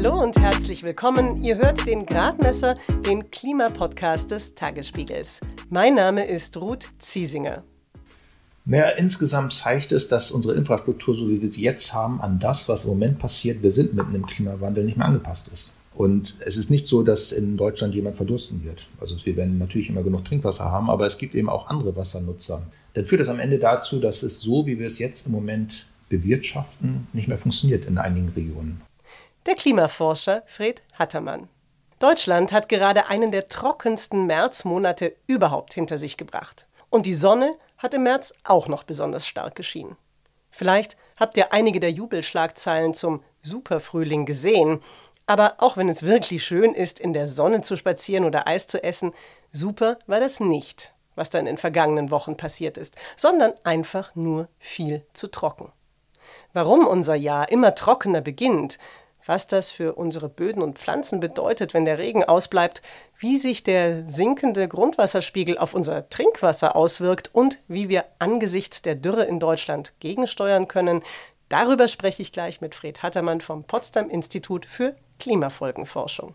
Hallo und herzlich willkommen. Ihr hört den Gradmesser, den Klimapodcast des Tagesspiegels. Mein Name ist Ruth Ziesinger. Naja, insgesamt zeigt es, dass unsere Infrastruktur, so wie wir sie jetzt haben, an das, was im Moment passiert, wir sind mitten im Klimawandel, nicht mehr angepasst ist. Und es ist nicht so, dass in Deutschland jemand verdursten wird. Also wir werden natürlich immer genug Trinkwasser haben, aber es gibt eben auch andere Wassernutzer. Dann führt das am Ende dazu, dass es so, wie wir es jetzt im Moment bewirtschaften, nicht mehr funktioniert in einigen Regionen. Der Klimaforscher Fred Hattermann. Deutschland hat gerade einen der trockensten Märzmonate überhaupt hinter sich gebracht. Und die Sonne hat im März auch noch besonders stark geschienen. Vielleicht habt ihr einige der Jubelschlagzeilen zum Superfrühling gesehen. Aber auch wenn es wirklich schön ist, in der Sonne zu spazieren oder Eis zu essen, super war das nicht, was dann in vergangenen Wochen passiert ist, sondern einfach nur viel zu trocken. Warum unser Jahr immer trockener beginnt, was das für unsere Böden und Pflanzen bedeutet, wenn der Regen ausbleibt, wie sich der sinkende Grundwasserspiegel auf unser Trinkwasser auswirkt und wie wir angesichts der Dürre in Deutschland gegensteuern können, darüber spreche ich gleich mit Fred Hattermann vom Potsdam Institut für Klimafolgenforschung.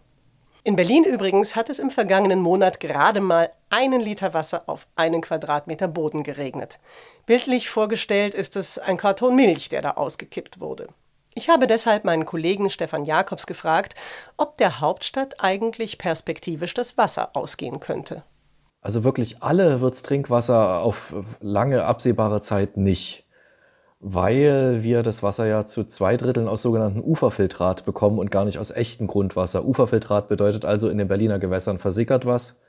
In Berlin übrigens hat es im vergangenen Monat gerade mal einen Liter Wasser auf einen Quadratmeter Boden geregnet. Bildlich vorgestellt ist es ein Karton Milch, der da ausgekippt wurde. Ich habe deshalb meinen Kollegen Stefan Jakobs gefragt, ob der Hauptstadt eigentlich perspektivisch das Wasser ausgehen könnte. Also wirklich alle wird Trinkwasser auf lange absehbare Zeit nicht weil wir das Wasser ja zu zwei Dritteln aus sogenannten Uferfiltrat bekommen und gar nicht aus echtem Grundwasser. Uferfiltrat bedeutet also, in den Berliner Gewässern versickert was,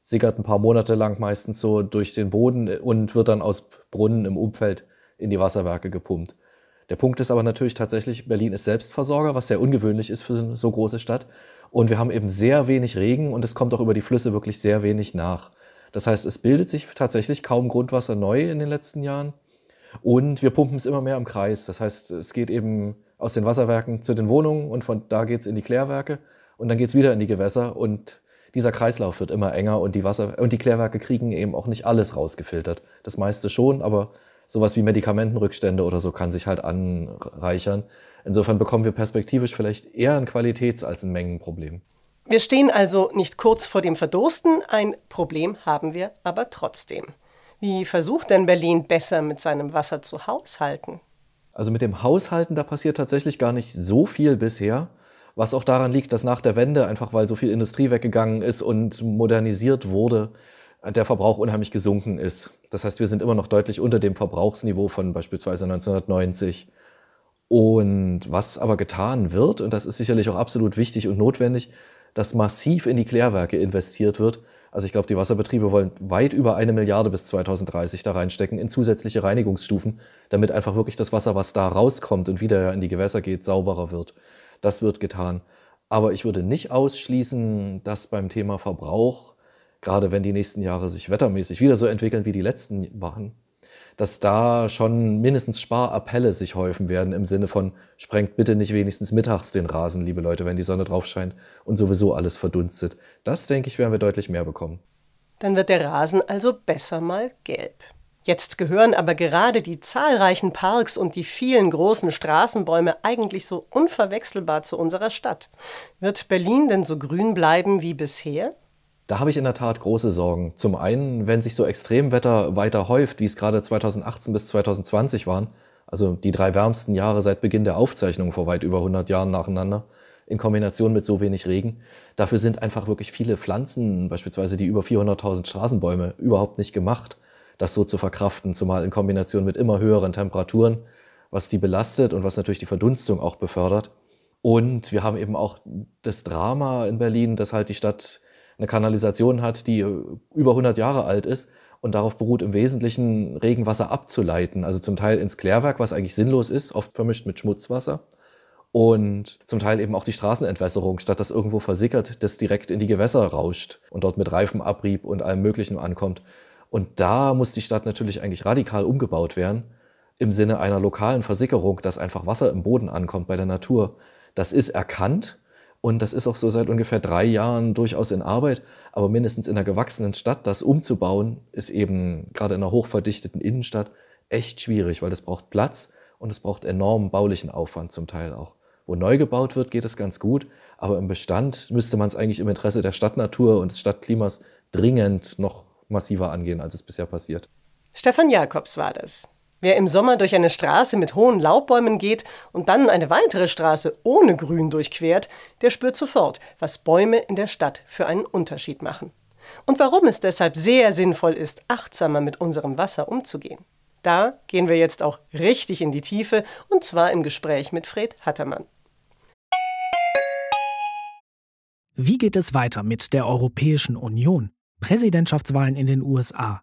sickert ein paar Monate lang meistens so durch den Boden und wird dann aus Brunnen im Umfeld in die Wasserwerke gepumpt. Der Punkt ist aber natürlich tatsächlich, Berlin ist Selbstversorger, was sehr ungewöhnlich ist für eine so große Stadt. Und wir haben eben sehr wenig Regen und es kommt auch über die Flüsse wirklich sehr wenig nach. Das heißt, es bildet sich tatsächlich kaum Grundwasser neu in den letzten Jahren. Und wir pumpen es immer mehr im Kreis. Das heißt, es geht eben aus den Wasserwerken zu den Wohnungen und von da geht es in die Klärwerke und dann geht es wieder in die Gewässer und dieser Kreislauf wird immer enger und die Wasser und die Klärwerke kriegen eben auch nicht alles rausgefiltert. Das meiste schon, aber sowas wie Medikamentenrückstände oder so kann sich halt anreichern. Insofern bekommen wir perspektivisch vielleicht eher ein Qualitäts- als ein Mengenproblem. Wir stehen also nicht kurz vor dem Verdursten, ein Problem haben wir aber trotzdem. Wie versucht denn Berlin besser mit seinem Wasser zu haushalten? Also mit dem Haushalten, da passiert tatsächlich gar nicht so viel bisher. Was auch daran liegt, dass nach der Wende, einfach weil so viel Industrie weggegangen ist und modernisiert wurde, der Verbrauch unheimlich gesunken ist. Das heißt, wir sind immer noch deutlich unter dem Verbrauchsniveau von beispielsweise 1990. Und was aber getan wird, und das ist sicherlich auch absolut wichtig und notwendig, dass massiv in die Klärwerke investiert wird, also ich glaube, die Wasserbetriebe wollen weit über eine Milliarde bis 2030 da reinstecken in zusätzliche Reinigungsstufen, damit einfach wirklich das Wasser, was da rauskommt und wieder in die Gewässer geht, sauberer wird. Das wird getan. Aber ich würde nicht ausschließen, dass beim Thema Verbrauch, gerade wenn die nächsten Jahre sich wettermäßig wieder so entwickeln wie die letzten waren, dass da schon mindestens Sparappelle sich häufen werden im Sinne von, sprengt bitte nicht wenigstens mittags den Rasen, liebe Leute, wenn die Sonne drauf scheint und sowieso alles verdunstet. Das, denke ich, werden wir deutlich mehr bekommen. Dann wird der Rasen also besser mal gelb. Jetzt gehören aber gerade die zahlreichen Parks und die vielen großen Straßenbäume eigentlich so unverwechselbar zu unserer Stadt. Wird Berlin denn so grün bleiben wie bisher? Da habe ich in der Tat große Sorgen. Zum einen, wenn sich so Extremwetter weiter häuft, wie es gerade 2018 bis 2020 waren, also die drei wärmsten Jahre seit Beginn der Aufzeichnung vor weit über 100 Jahren nacheinander, in Kombination mit so wenig Regen. Dafür sind einfach wirklich viele Pflanzen, beispielsweise die über 400.000 Straßenbäume, überhaupt nicht gemacht, das so zu verkraften, zumal in Kombination mit immer höheren Temperaturen, was die belastet und was natürlich die Verdunstung auch befördert. Und wir haben eben auch das Drama in Berlin, dass halt die Stadt eine Kanalisation hat, die über 100 Jahre alt ist und darauf beruht im Wesentlichen Regenwasser abzuleiten, also zum Teil ins Klärwerk, was eigentlich sinnlos ist, oft vermischt mit Schmutzwasser und zum Teil eben auch die Straßenentwässerung, statt dass irgendwo versickert, das direkt in die Gewässer rauscht und dort mit Reifenabrieb und allem Möglichen ankommt. Und da muss die Stadt natürlich eigentlich radikal umgebaut werden, im Sinne einer lokalen Versickerung, dass einfach Wasser im Boden ankommt bei der Natur. Das ist erkannt, und das ist auch so seit ungefähr drei Jahren durchaus in Arbeit. Aber mindestens in einer gewachsenen Stadt das umzubauen, ist eben gerade in einer hochverdichteten Innenstadt echt schwierig, weil das braucht Platz und es braucht enormen baulichen Aufwand zum Teil auch. Wo neu gebaut wird, geht es ganz gut, aber im Bestand müsste man es eigentlich im Interesse der Stadtnatur und des Stadtklimas dringend noch massiver angehen, als es bisher passiert. Stefan Jakobs war das. Wer im Sommer durch eine Straße mit hohen Laubbäumen geht und dann eine weitere Straße ohne Grün durchquert, der spürt sofort, was Bäume in der Stadt für einen Unterschied machen. Und warum es deshalb sehr sinnvoll ist, achtsamer mit unserem Wasser umzugehen. Da gehen wir jetzt auch richtig in die Tiefe, und zwar im Gespräch mit Fred Hattermann. Wie geht es weiter mit der Europäischen Union? Präsidentschaftswahlen in den USA,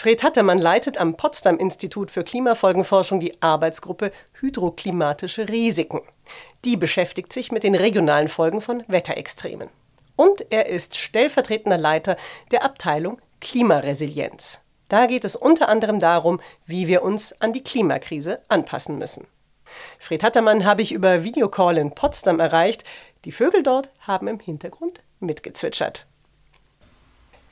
Fred Hattermann leitet am Potsdam Institut für Klimafolgenforschung die Arbeitsgruppe Hydroklimatische Risiken. Die beschäftigt sich mit den regionalen Folgen von Wetterextremen. Und er ist stellvertretender Leiter der Abteilung Klimaresilienz. Da geht es unter anderem darum, wie wir uns an die Klimakrise anpassen müssen. Fred Hattermann habe ich über Videocall in Potsdam erreicht. Die Vögel dort haben im Hintergrund mitgezwitschert.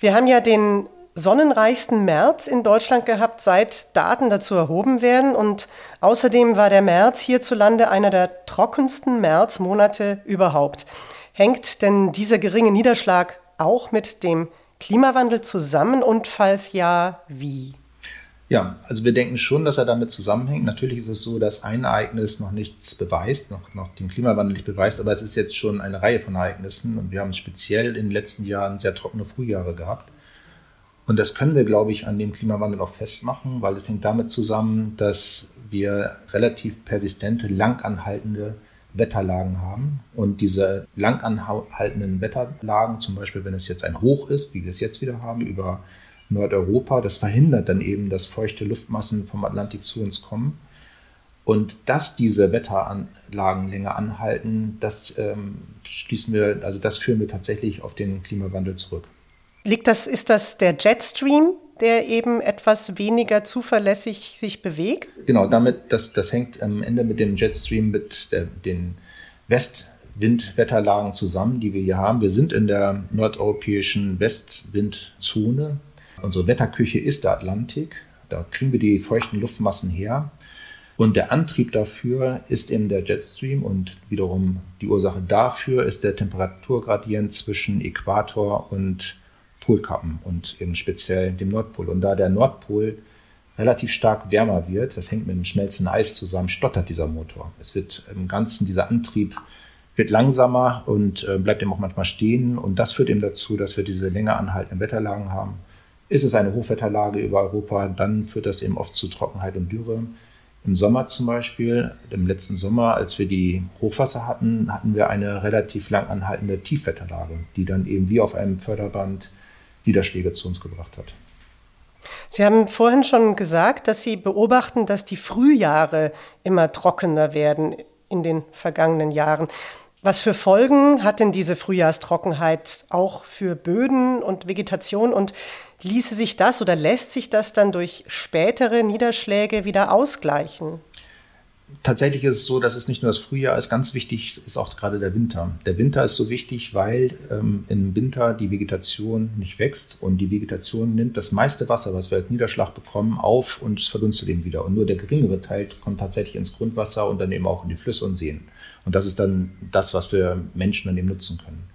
Wir haben ja den sonnenreichsten März in Deutschland gehabt, seit Daten dazu erhoben werden. Und außerdem war der März hierzulande einer der trockensten Märzmonate überhaupt. Hängt denn dieser geringe Niederschlag auch mit dem Klimawandel zusammen und falls ja, wie? Ja, also wir denken schon, dass er damit zusammenhängt. Natürlich ist es so, dass ein Ereignis noch nichts beweist, noch, noch den Klimawandel nicht beweist, aber es ist jetzt schon eine Reihe von Ereignissen und wir haben speziell in den letzten Jahren sehr trockene Frühjahre gehabt. Und das können wir, glaube ich, an dem Klimawandel auch festmachen, weil es hängt damit zusammen, dass wir relativ persistente, langanhaltende Wetterlagen haben. Und diese langanhaltenden Wetterlagen, zum Beispiel wenn es jetzt ein Hoch ist, wie wir es jetzt wieder haben, über Nordeuropa, das verhindert dann eben, dass feuchte Luftmassen vom Atlantik zu uns kommen. Und dass diese Wetteranlagen länger anhalten, das ähm, schließen wir, also das führen wir tatsächlich auf den Klimawandel zurück. Liegt das, ist das der Jetstream, der eben etwas weniger zuverlässig sich bewegt? Genau, damit, das, das hängt am Ende mit dem Jetstream, mit der, den Westwindwetterlagen zusammen, die wir hier haben. Wir sind in der nordeuropäischen Westwindzone. Unsere Wetterküche ist der Atlantik. Da kriegen wir die feuchten Luftmassen her. Und der Antrieb dafür ist eben der Jetstream und wiederum die Ursache dafür ist der Temperaturgradient zwischen Äquator und Polkappen und eben speziell dem Nordpol. Und da der Nordpol relativ stark wärmer wird, das hängt mit dem schmelzenden Eis zusammen, stottert dieser Motor. Es wird im Ganzen, dieser Antrieb wird langsamer und äh, bleibt eben auch manchmal stehen. Und das führt eben dazu, dass wir diese länger anhaltenden Wetterlagen haben. Ist es eine Hochwetterlage über Europa, dann führt das eben oft zu Trockenheit und Dürre. Im Sommer zum Beispiel, im letzten Sommer, als wir die Hochwasser hatten, hatten wir eine relativ lang anhaltende Tiefwetterlage, die dann eben wie auf einem Förderband Niederschläge zu uns gebracht hat. Sie haben vorhin schon gesagt, dass Sie beobachten, dass die Frühjahre immer trockener werden in den vergangenen Jahren. Was für Folgen hat denn diese Frühjahrstrockenheit auch für Böden und Vegetation und ließe sich das oder lässt sich das dann durch spätere Niederschläge wieder ausgleichen? Tatsächlich ist es so, dass es nicht nur das Frühjahr ist, ganz wichtig ist auch gerade der Winter. Der Winter ist so wichtig, weil ähm, im Winter die Vegetation nicht wächst und die Vegetation nimmt das meiste Wasser, was wir als Niederschlag bekommen, auf und es verdunstet eben wieder. Und nur der geringere Teil kommt tatsächlich ins Grundwasser und dann eben auch in die Flüsse und Seen. Und das ist dann das, was wir Menschen dann eben nutzen können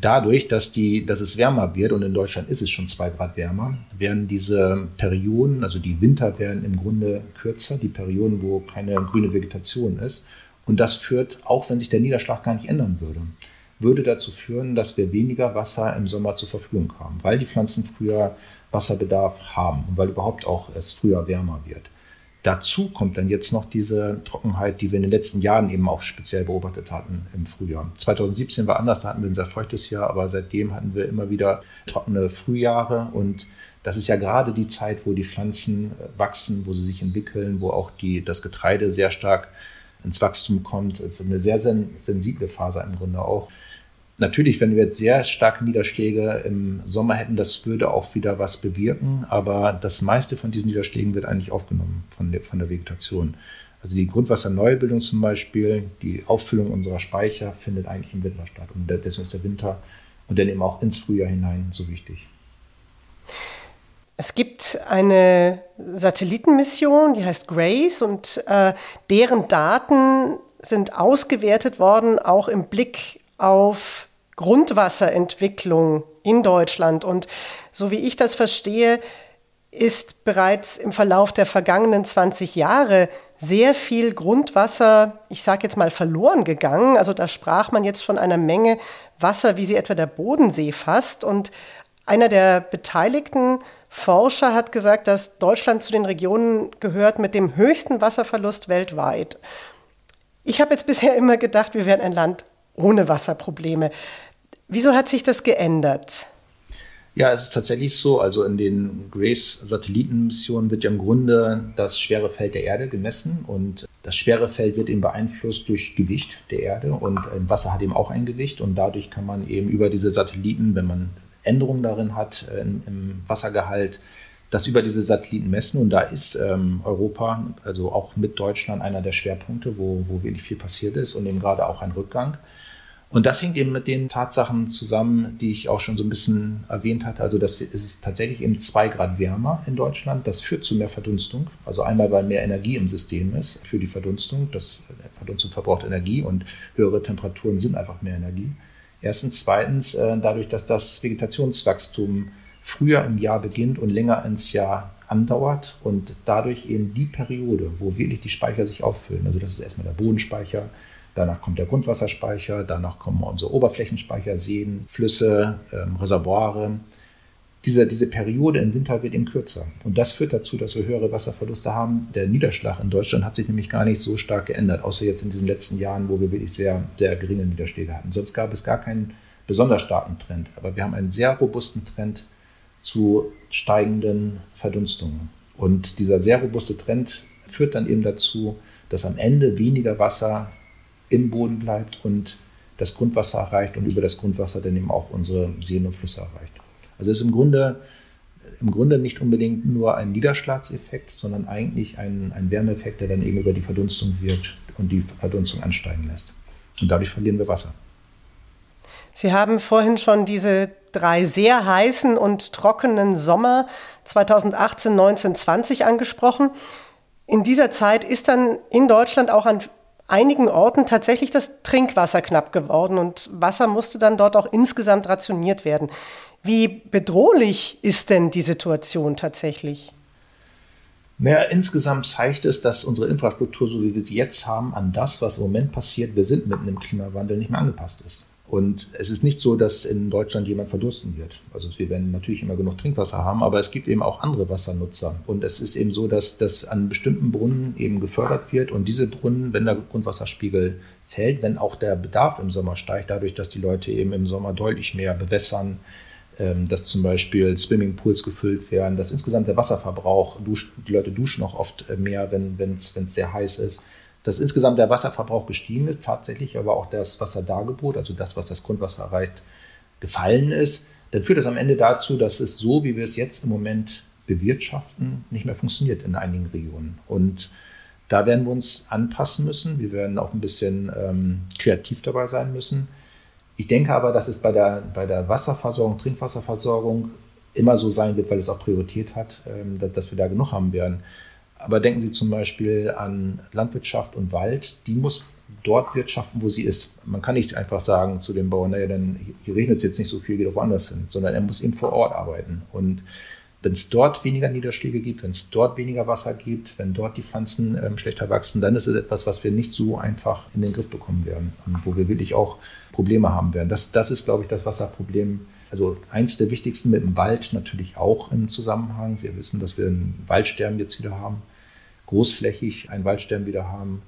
dadurch, dass, die, dass es wärmer wird, und in Deutschland ist es schon zwei Grad wärmer, werden diese Perioden, also die Winter werden im Grunde kürzer, die Perioden, wo keine grüne Vegetation ist. Und das führt, auch wenn sich der Niederschlag gar nicht ändern würde, würde dazu führen, dass wir weniger Wasser im Sommer zur Verfügung haben, weil die Pflanzen früher Wasserbedarf haben und weil überhaupt auch es früher wärmer wird. Dazu kommt dann jetzt noch diese Trockenheit, die wir in den letzten Jahren eben auch speziell beobachtet hatten im Frühjahr. 2017 war anders, da hatten wir ein sehr feuchtes Jahr, aber seitdem hatten wir immer wieder trockene Frühjahre und Das ist ja gerade die Zeit, wo die Pflanzen äh, wachsen, wo sie sich entwickeln, wo auch die, das Getreide sehr stark ins Wachstum kommt. Es ist eine sehr sen sensible Phase im Grunde auch. Natürlich, wenn wir jetzt sehr starke Niederschläge im Sommer hätten, das würde auch wieder was bewirken, aber das meiste von diesen Niederschlägen wird eigentlich aufgenommen von der, von der Vegetation. Also die Grundwasserneubildung zum Beispiel, die Auffüllung unserer Speicher findet eigentlich im Winter statt. Und deswegen ist der Winter und dann eben auch ins Frühjahr hinein so wichtig. Es gibt eine Satellitenmission, die heißt Grace und äh, deren Daten sind ausgewertet worden, auch im Blick auf Grundwasserentwicklung in Deutschland. Und so wie ich das verstehe, ist bereits im Verlauf der vergangenen 20 Jahre sehr viel Grundwasser, ich sage jetzt mal, verloren gegangen. Also da sprach man jetzt von einer Menge Wasser, wie sie etwa der Bodensee fasst. Und einer der beteiligten Forscher hat gesagt, dass Deutschland zu den Regionen gehört mit dem höchsten Wasserverlust weltweit. Ich habe jetzt bisher immer gedacht, wir wären ein Land ohne Wasserprobleme. Wieso hat sich das geändert? Ja, es ist tatsächlich so. Also in den Grace-Satellitenmissionen wird ja im Grunde das schwere Feld der Erde gemessen und das schwere Feld wird eben beeinflusst durch Gewicht der Erde und ähm, Wasser hat eben auch ein Gewicht und dadurch kann man eben über diese Satelliten, wenn man Änderungen darin hat äh, im Wassergehalt, das über diese Satelliten messen. Und da ist ähm, Europa, also auch mit Deutschland, einer der Schwerpunkte, wo, wo wirklich viel passiert ist und eben gerade auch ein Rückgang. Und das hängt eben mit den Tatsachen zusammen, die ich auch schon so ein bisschen erwähnt hatte. Also dass wir, es ist tatsächlich eben zwei Grad wärmer in Deutschland. Das führt zu mehr Verdunstung. Also einmal, weil mehr Energie im System ist für die Verdunstung. Das Verdunstung verbraucht Energie und höhere Temperaturen sind einfach mehr Energie. Erstens. Zweitens, äh, dadurch, dass das Vegetationswachstum früher im Jahr beginnt und länger ins Jahr andauert und dadurch eben die Periode, wo wirklich die Speicher sich auffüllen. Also das ist erstmal der Bodenspeicher, danach kommt der Grundwasserspeicher, danach kommen unsere Oberflächenspeicher, Seen, Flüsse, ähm, Reservoire diese, diese Periode im Winter wird eben kürzer. Und das führt dazu, dass wir höhere Wasserverluste haben. Der Niederschlag in Deutschland hat sich nämlich gar nicht so stark geändert, außer jetzt in diesen letzten Jahren, wo wir wirklich sehr, sehr geringe Niederschläge hatten. Sonst gab es gar keinen besonders starken Trend. Aber wir haben einen sehr robusten Trend zu steigenden Verdunstungen. Und dieser sehr robuste Trend führt dann eben dazu, dass am Ende weniger Wasser im Boden bleibt und das Grundwasser erreicht und über das Grundwasser dann eben auch unsere Seen und Flüsse erreicht. Also ist im Grunde, im Grunde nicht unbedingt nur ein Niederschlagseffekt, sondern eigentlich ein, ein Wärmeeffekt, der dann eben über die Verdunstung wirkt und die Verdunstung ansteigen lässt. Und dadurch verlieren wir Wasser. Sie haben vorhin schon diese drei sehr heißen und trockenen Sommer 2018, 19, 20 angesprochen. In dieser Zeit ist dann in Deutschland auch an einigen Orten tatsächlich das Trinkwasser knapp geworden und Wasser musste dann dort auch insgesamt rationiert werden. Wie bedrohlich ist denn die Situation tatsächlich? Naja, insgesamt zeigt es, dass unsere Infrastruktur, so wie wir sie jetzt haben, an das, was im Moment passiert, wir sind mitten im Klimawandel, nicht mehr angepasst ist. Und es ist nicht so, dass in Deutschland jemand verdursten wird. Also wir werden natürlich immer genug Trinkwasser haben, aber es gibt eben auch andere Wassernutzer. Und es ist eben so, dass das an bestimmten Brunnen eben gefördert wird. Und diese Brunnen, wenn der Grundwasserspiegel fällt, wenn auch der Bedarf im Sommer steigt, dadurch, dass die Leute eben im Sommer deutlich mehr bewässern, ähm, dass zum Beispiel Swimmingpools gefüllt werden, dass insgesamt der Wasserverbrauch, die Leute duschen auch oft äh, mehr, wenn es sehr heiß ist, dass insgesamt der Wasserverbrauch gestiegen ist, tatsächlich aber auch das Wasserdargebot, also das, was das Grundwasser erreicht, gefallen ist, dann führt das am Ende dazu, dass es so, wie wir es jetzt im Moment bewirtschaften, nicht mehr funktioniert in einigen Regionen. Und da werden wir uns anpassen müssen. Wir werden auch ein bisschen ähm, kreativ dabei sein müssen. Ich denke aber, dass es bei der, bei der Wasserversorgung, Trinkwasserversorgung immer so sein wird, weil es auch Priorität hat, ähm, dass wir da genug haben werden. Aber denken Sie zum Beispiel an Landwirtschaft und Wald. Die muss dort wirtschaften, wo sie ist. Man kann nicht einfach sagen zu dem Bauern, naja, dann hier regnet es jetzt nicht so viel, geht doch woanders hin, sondern er muss eben vor Ort arbeiten. Und wenn es dort weniger Niederschläge gibt, wenn es dort weniger Wasser gibt, wenn dort die Pflanzen ähm, schlechter wachsen, dann ist es etwas, was wir nicht so einfach in den Griff bekommen werden und wo wir wirklich auch Probleme haben werden. Das, das ist, glaube ich, das Wasserproblem. Also eins der wichtigsten mit dem Wald natürlich auch im Zusammenhang. Wir wissen, dass wir ein Waldsterben jetzt wieder haben, großflächig ein Waldsterben wieder haben.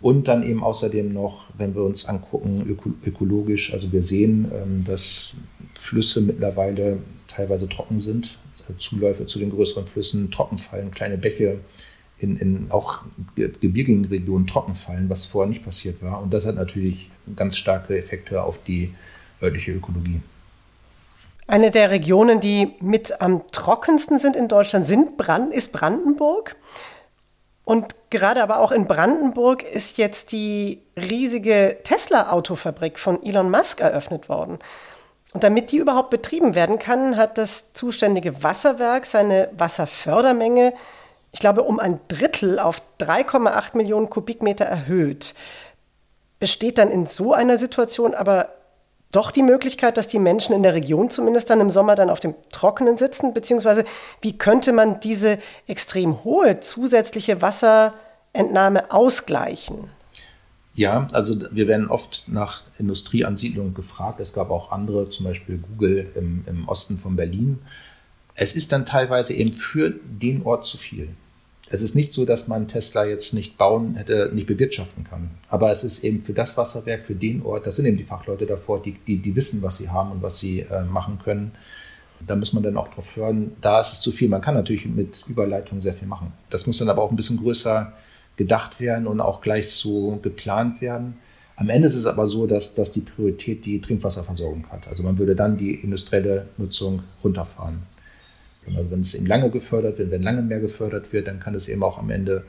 Und dann eben außerdem noch, wenn wir uns angucken, öko ökologisch, also wir sehen, ähm, dass Flüsse mittlerweile teilweise trocken sind Zuläufe zu den größeren Flüssen, Trockenfallen, kleine Bäche, in, in auch gebirgigen Regionen Trockenfallen, was vorher nicht passiert war. Und das hat natürlich ganz starke Effekte auf die örtliche Ökologie. Eine der Regionen, die mit am trockensten sind in Deutschland, sind Brand ist Brandenburg. Und gerade aber auch in Brandenburg ist jetzt die riesige Tesla-Autofabrik von Elon Musk eröffnet worden. Und damit die überhaupt betrieben werden kann, hat das zuständige Wasserwerk seine Wasserfördermenge, ich glaube, um ein Drittel auf 3,8 Millionen Kubikmeter erhöht. Besteht dann in so einer Situation aber doch die Möglichkeit, dass die Menschen in der Region zumindest dann im Sommer dann auf dem Trockenen sitzen? Beziehungsweise wie könnte man diese extrem hohe zusätzliche Wasserentnahme ausgleichen? Ja, also wir werden oft nach Industrieansiedlungen gefragt. Es gab auch andere, zum Beispiel Google im, im Osten von Berlin. Es ist dann teilweise eben für den Ort zu viel. Es ist nicht so, dass man Tesla jetzt nicht bauen hätte, nicht bewirtschaften kann. Aber es ist eben für das Wasserwerk, für den Ort, das sind eben die Fachleute davor, die, die, die wissen, was sie haben und was sie äh, machen können. Da muss man dann auch drauf hören, da ist es zu viel. Man kann natürlich mit Überleitung sehr viel machen. Das muss dann aber auch ein bisschen größer gedacht werden und auch gleich so geplant werden. Am Ende ist es aber so, dass, dass die Priorität die Trinkwasserversorgung hat. Also man würde dann die industrielle Nutzung runterfahren. Also wenn es eben lange gefördert wird, wenn lange mehr gefördert wird, dann kann es eben auch am Ende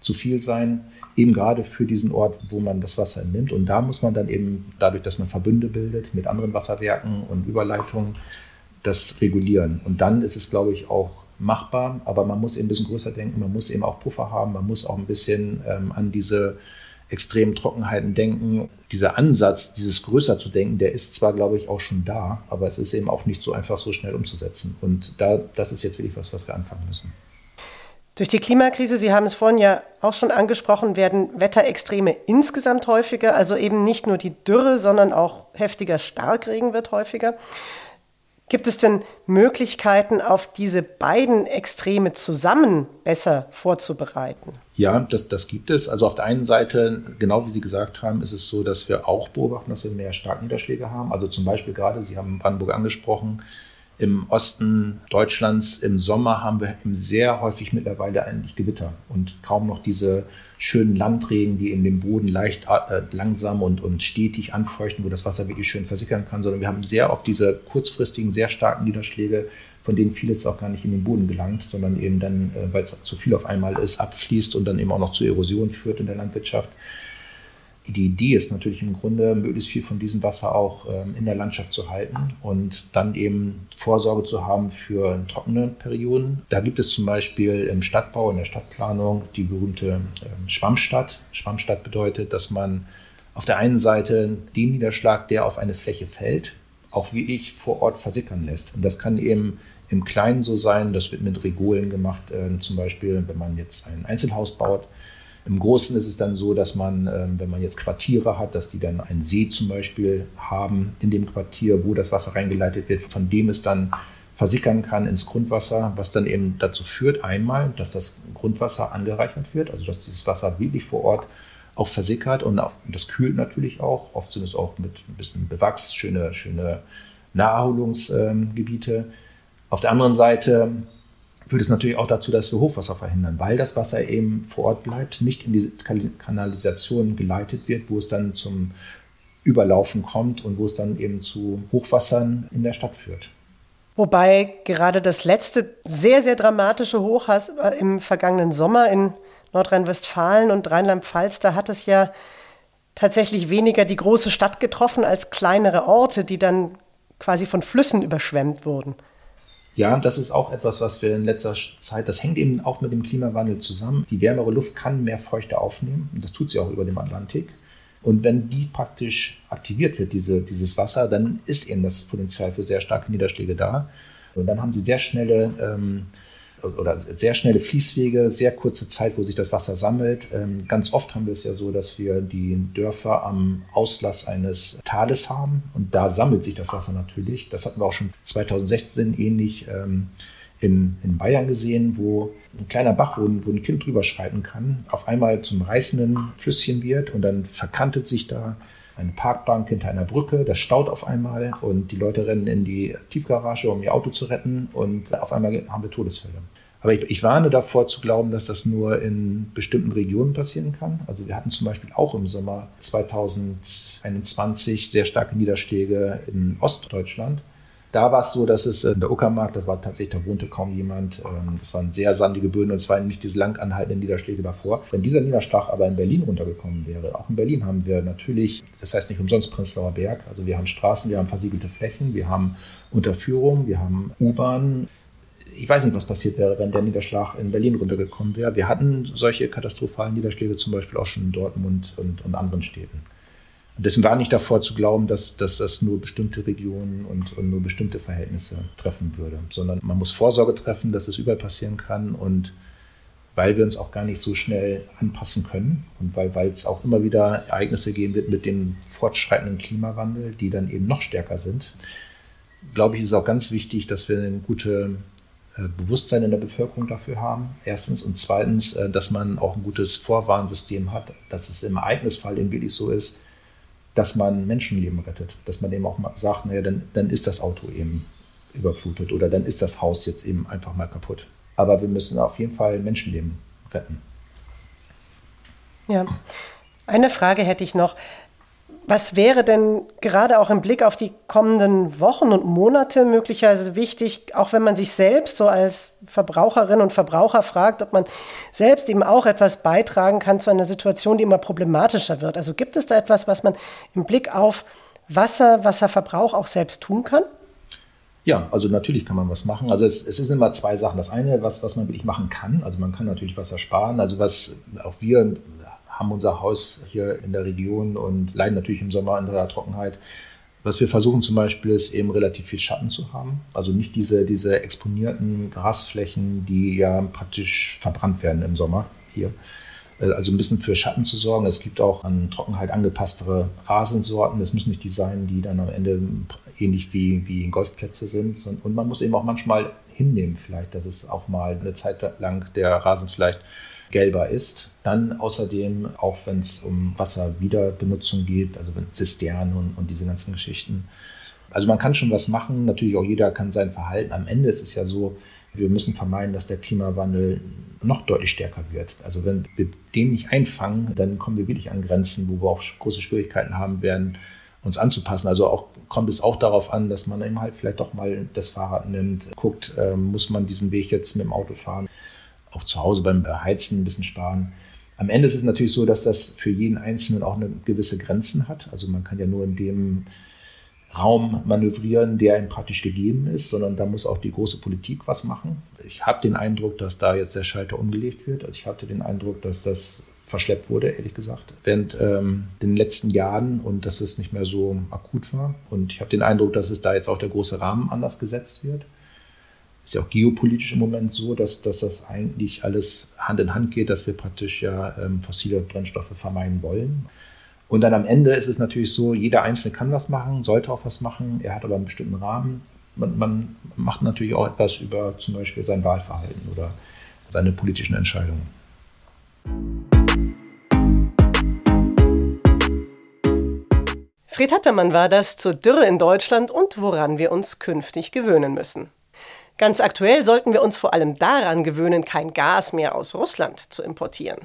zu viel sein, eben gerade für diesen Ort, wo man das Wasser entnimmt. Und da muss man dann eben, dadurch, dass man Verbünde bildet mit anderen Wasserwerken und Überleitungen, das regulieren. Und dann ist es, glaube ich, auch machbar, aber man muss eben ein bisschen größer denken, man muss eben auch Puffer haben, man muss auch ein bisschen ähm, an diese extremen Trockenheiten denken. Dieser Ansatz, dieses größer zu denken, der ist zwar, glaube ich, auch schon da, aber es ist eben auch nicht so einfach so schnell umzusetzen. Und da, das ist jetzt wirklich was, was wir anfangen müssen. Durch die Klimakrise, Sie haben es vorhin ja auch schon angesprochen, werden Wetterextreme insgesamt häufiger. Also eben nicht nur die Dürre, sondern auch heftiger Starkregen wird häufiger. Gibt es denn Möglichkeiten, auf diese beiden Extreme zusammen besser vorzubereiten? Ja, das, das gibt es. Also auf der einen Seite, genau wie Sie gesagt haben, ist es so, dass wir auch beobachten, dass wir mehr Starkniederschläge haben. Also zum Beispiel gerade, Sie haben Brandenburg angesprochen, im Osten Deutschlands im Sommer haben wir sehr häufig mittlerweile eigentlich Gewitter und kaum noch diese schönen Landregen, die in dem Boden leicht äh, langsam und, und stetig anfeuchten, wo das Wasser wirklich schön versickern kann, sondern wir haben sehr oft diese kurzfristigen, sehr starken Niederschläge, von denen vieles auch gar nicht in den Boden gelangt, sondern eben dann, äh, weil es zu viel auf einmal ist, abfließt und dann eben auch noch zu Erosion führt in der Landwirtschaft die Idee ist natürlich im Grunde, möglichst viel von diesem Wasser auch ähm, in der Landschaft zu halten und dann eben Vorsorge zu haben für trockene Perioden. Da gibt es zum Beispiel im Stadtbau, in der Stadtplanung die berühmte ähm, Schwammstadt. Schwammstadt bedeutet, dass man auf der einen Seite den Niederschlag, der auf eine Fläche fällt, auch wie ich vor Ort versickern lässt. Und das kann eben im Kleinen so sein, das wird mit Regolen gemacht, äh, zum Beispiel, wenn man jetzt ein Einzelhaus baut im Großen ist es dann so, dass man, ähm, wenn man jetzt Quartiere hat, dass die dann einen See zum Beispiel haben in dem Quartier, wo das Wasser reingeleitet wird, von dem es dann versickern kann ins Grundwasser, was dann eben dazu führt, einmal, dass das Grundwasser angereichert wird, also dass dieses Wasser wirklich vor Ort auch versickert und, auch, das kühlt natürlich auch. Oft sind es auch mit ein bisschen Bewachs, schöne, schöne Naherholungsgebiete. Auf der anderen Seite führt es natürlich auch dazu, dass wir Hochwasser verhindern, weil das Wasser eben vor Ort bleibt, nicht in diese Kanalisation geleitet wird, wo es dann zum Überlaufen kommt und wo es dann eben zu Hochwassern in der Stadt führt. Wobei gerade das letzte sehr, sehr dramatische Hochwasser im vergangenen Sommer in Nordrhein-Westfalen und Rheinland-Pfalz, da hat es ja tatsächlich weniger die große Stadt getroffen als kleinere Orte, die dann quasi von Flüssen überschwemmt wurden. Ja, das ist auch etwas, was wir in letzter Zeit, das hängt eben auch mit dem Klimawandel zusammen. Die wärmere Luft kann mehr Feuchte aufnehmen und das tut sie auch über dem Atlantik. Und wenn die praktisch aktiviert wird, diese, dieses Wasser, dann ist eben das Potenzial für sehr starke Niederschläge da. Und dann haben sie sehr schnelle ähm, oder sehr schnelle Fließwege, sehr kurze Zeit, wo sich das Wasser sammelt. Ähm, ganz oft haben wir es ja so, dass wir die Dörfer am Auslass eines Tales haben und da sammelt sich das Wasser natürlich. Das hatten wir auch schon 2016 ähnlich ähm, in, in Bayern gesehen, wo ein kleiner Bach, wo ein, wo ein Kind drüber schreiten kann, auf einmal zum reißenden Flüsschen wird und dann verkantet sich da eine Parkbank hinter einer Brücke, das staut auf einmal und die Leute rennen in die Tiefgarage, um ihr Auto zu retten und auf einmal haben wir Todesfälle. Aber ich, ich, warne davor zu glauben, dass das nur in bestimmten Regionen passieren kann. Also wir hatten zum Beispiel auch im Sommer 2021 sehr starke Niederschläge in Ostdeutschland. Da war es so, dass es in der Uckermark, das war tatsächlich, da wohnte kaum jemand. Ähm, das waren sehr sandige Böden und es waren nicht diese lang anhaltenden Niederschläge davor. Wenn dieser Niederschlag aber in Berlin runtergekommen wäre, auch in Berlin haben wir natürlich, das heißt nicht umsonst Prenzlauer Berg, also wir haben Straßen, wir haben versiegelte Flächen, wir haben Unterführung, wir haben U-Bahn, ich weiß nicht, was passiert wäre, wenn der Niederschlag in Berlin runtergekommen wäre. Wir hatten solche katastrophalen Niederschläge zum Beispiel auch schon in Dortmund und, und anderen Städten. Und deswegen war nicht davor zu glauben, dass, dass das nur bestimmte Regionen und, und, nur bestimmte Verhältnisse treffen würde, sondern man muss Vorsorge treffen, dass es überall passieren kann und weil wir uns auch gar nicht so schnell anpassen können und weil, es auch immer wieder Ereignisse geben wird mit dem fortschreitenden Klimawandel, die dann eben noch stärker sind, glaube ich, ist es auch ganz wichtig, dass wir eine gute Bewusstsein in der Bevölkerung dafür haben. Erstens und zweitens, äh, dass man auch ein gutes Vorwarnsystem hat, dass es im Ereignisfall eben wirklich so ist, dass man Menschenleben rettet, dass man eben auch mal sagt, naja, dann, dann ist das Auto eben überflutet oder dann ist das Haus jetzt eben einfach mal kaputt. Aber wir müssen auf jeden Fall Menschenleben retten. Ja, eine Frage hätte ich noch. Was wäre denn gerade auch im Blick auf die kommenden Wochen und Monate möglicherweise wichtig, auch wenn man sich selbst so als Verbraucherin und Verbraucher fragt, ob man selbst eben auch etwas beitragen kann zu einer Situation, die immer problematischer wird? Also gibt es da etwas, was man im Blick auf Wasser, Wasserverbrauch auch selbst tun kann? Ja, also natürlich kann man was machen. Also es, es ist immer zwei Sachen. Das eine, was, was man wirklich machen kann, also man kann natürlich Wasser sparen. Also was auch wir haben unser Haus hier in der Region und leiden natürlich im Sommer an der Trockenheit. Was wir versuchen zum Beispiel ist eben relativ viel Schatten zu haben. Also nicht diese, diese exponierten Grasflächen, die ja praktisch verbrannt werden im Sommer hier. Äh, also ein bisschen für Schatten zu sorgen. Es gibt auch an Trockenheit angepasstere Rasensorten. Es müssen nicht die sein, die dann am Ende ähnlich wie, wie Golfplätze sind. Und man muss eben auch manchmal hinnehmen, vielleicht, dass es auch mal eine Zeit lang der Rasen vielleicht gelber ist. Dann außerdem, auch wenn es um Wasserwiederbenutzung geht, also Zisternen und, und diese ganzen Geschichten. Also man kann schon was machen, natürlich auch jeder kann sein Verhalten. Am Ende ist es ja so, wir müssen vermeiden, dass der Klimawandel noch deutlich stärker wird. Also wenn wir den nicht einfangen, dann kommen wir wirklich an Grenzen, wo wir auch große Schwierigkeiten haben werden, uns anzupassen. Also auch kommt es auch darauf an, dass man eben halt vielleicht doch mal das Fahrrad nimmt, guckt, äh, muss man diesen Weg jetzt mit dem Auto fahren auch zu Hause beim Heizen ein bisschen sparen. Am Ende ist es natürlich so, dass das für jeden Einzelnen auch eine gewisse Grenzen hat. Also man kann ja nur in dem Raum manövrieren, der ihm praktisch gegeben ist, sondern da muss auch die große Politik was machen. Ich habe den Eindruck, dass da jetzt der Schalter umgelegt wird. Also ich hatte den Eindruck, dass das verschleppt wurde, ehrlich gesagt, während ähm, den letzten Jahren und dass es nicht mehr so akut war. Und ich habe den Eindruck, dass es da jetzt auch der große Rahmen anders gesetzt wird ist ja auch geopolitisch im Moment so, dass, dass das eigentlich alles Hand in Hand geht, dass wir praktisch ja ähm, fossile Brennstoffe vermeiden wollen. Und dann am Ende ist es natürlich so, jeder Einzelne kann was machen, sollte auch was machen, er hat aber einen bestimmten Rahmen. Man, man macht natürlich auch etwas über zum Beispiel sein Wahlverhalten oder seine politischen Entscheidungen. Fred Hattermann war das zur Dürre in Deutschland und woran wir uns künftig gewöhnen müssen. Ganz aktuell sollten wir uns vor allem daran gewöhnen, kein Gas mehr aus Russland zu importieren.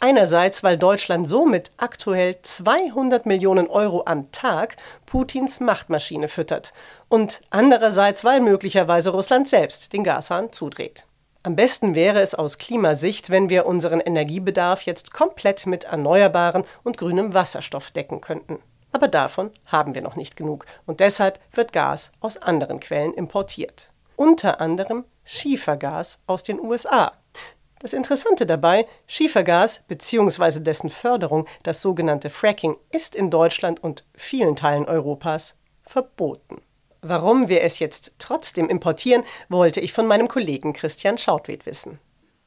Einerseits, weil Deutschland somit aktuell 200 Millionen Euro am Tag Putins Machtmaschine füttert. Und andererseits, weil möglicherweise Russland selbst den Gashahn zudreht. Am besten wäre es aus Klimasicht, wenn wir unseren Energiebedarf jetzt komplett mit erneuerbaren und grünem Wasserstoff decken könnten. Aber davon haben wir noch nicht genug und deshalb wird Gas aus anderen Quellen importiert unter anderem Schiefergas aus den USA. Das Interessante dabei, Schiefergas bzw. dessen Förderung, das sogenannte Fracking, ist in Deutschland und vielen Teilen Europas verboten. Warum wir es jetzt trotzdem importieren, wollte ich von meinem Kollegen Christian Schautwed wissen.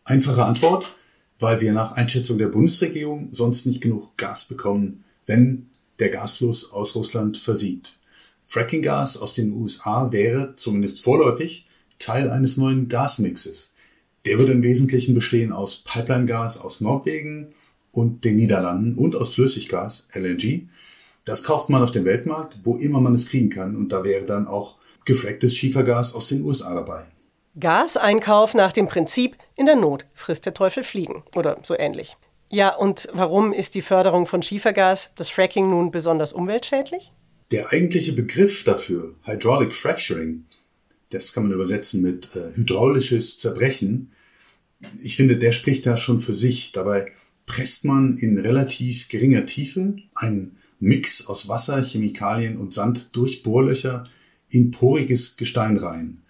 Einfache Antwort, weil wir nach Einschätzung der Bundesregierung sonst nicht genug Gas bekommen, wenn der Gasfluss aus Russland versiegt. Frackinggas aus den USA wäre, zumindest vorläufig, Teil eines neuen Gasmixes. Der würde im Wesentlichen bestehen aus Pipeline-Gas aus Norwegen und den Niederlanden und aus Flüssiggas, LNG. Das kauft man auf dem Weltmarkt, wo immer man es kriegen kann. Und da wäre dann auch gefracktes Schiefergas aus den USA dabei. Gaseinkauf nach dem Prinzip, in der Not frisst der Teufel Fliegen oder so ähnlich. Ja, und warum ist die Förderung von Schiefergas, das Fracking nun besonders umweltschädlich? Der eigentliche Begriff dafür, Hydraulic Fracturing, das kann man übersetzen mit äh, hydraulisches Zerbrechen. Ich finde, der spricht da schon für sich. Dabei presst man in relativ geringer Tiefe einen Mix aus Wasser, Chemikalien und Sand durch Bohrlöcher in poriges Gestein rein.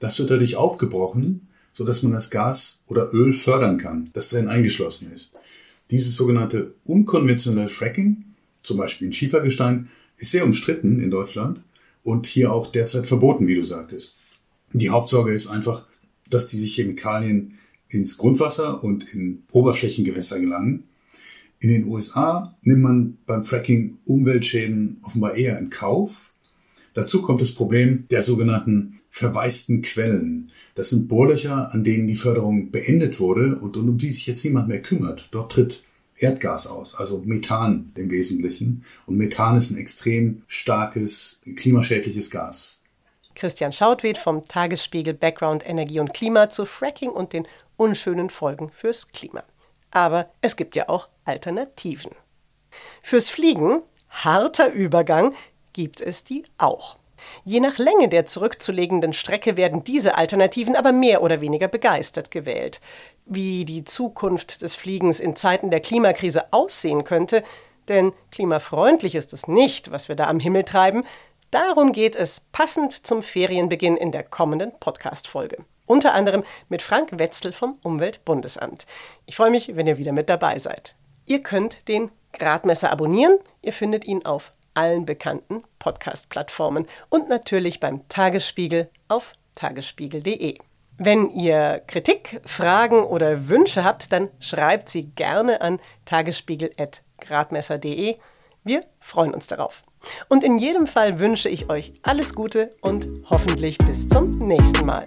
Das wird dadurch aufgebrochen, so dass man das Gas oder Öl fördern kann, das drin eingeschlossen ist. Dieses sogenannte unkonventionelle Fracking, zum Beispiel in Schiefergestein, ist sehr umstritten in Deutschland und hier auch derzeit verboten, wie du sagtest. Die Hauptsorge ist einfach, dass diese Chemikalien ins Grundwasser und in Oberflächengewässer gelangen. In den USA nimmt man beim Fracking Umweltschäden offenbar eher in Kauf. Dazu kommt das Problem der sogenannten verwaisten Quellen. Das sind Bohrlöcher, an denen die Förderung beendet wurde und um die sich jetzt niemand mehr kümmert. Dort tritt Erdgas aus, also Methan im Wesentlichen. Und Methan ist ein extrem starkes, klimaschädliches Gas. Christian Schautwed vom Tagesspiegel Background Energie und Klima zu Fracking und den unschönen Folgen fürs Klima. Aber es gibt ja auch Alternativen. Fürs Fliegen, harter Übergang, gibt es die auch. Je nach Länge der zurückzulegenden Strecke werden diese Alternativen aber mehr oder weniger begeistert gewählt. Wie die Zukunft des Fliegens in Zeiten der Klimakrise aussehen könnte, denn klimafreundlich ist es nicht, was wir da am Himmel treiben, darum geht es passend zum Ferienbeginn in der kommenden Podcast-Folge. Unter anderem mit Frank Wetzel vom Umweltbundesamt. Ich freue mich, wenn ihr wieder mit dabei seid. Ihr könnt den Gradmesser abonnieren. Ihr findet ihn auf allen bekannten Podcast-Plattformen und natürlich beim Tagesspiegel auf tagesspiegel.de. Wenn ihr Kritik, Fragen oder Wünsche habt, dann schreibt sie gerne an tagesspiegel.gradmesser.de. Wir freuen uns darauf. Und in jedem Fall wünsche ich euch alles Gute und hoffentlich bis zum nächsten Mal.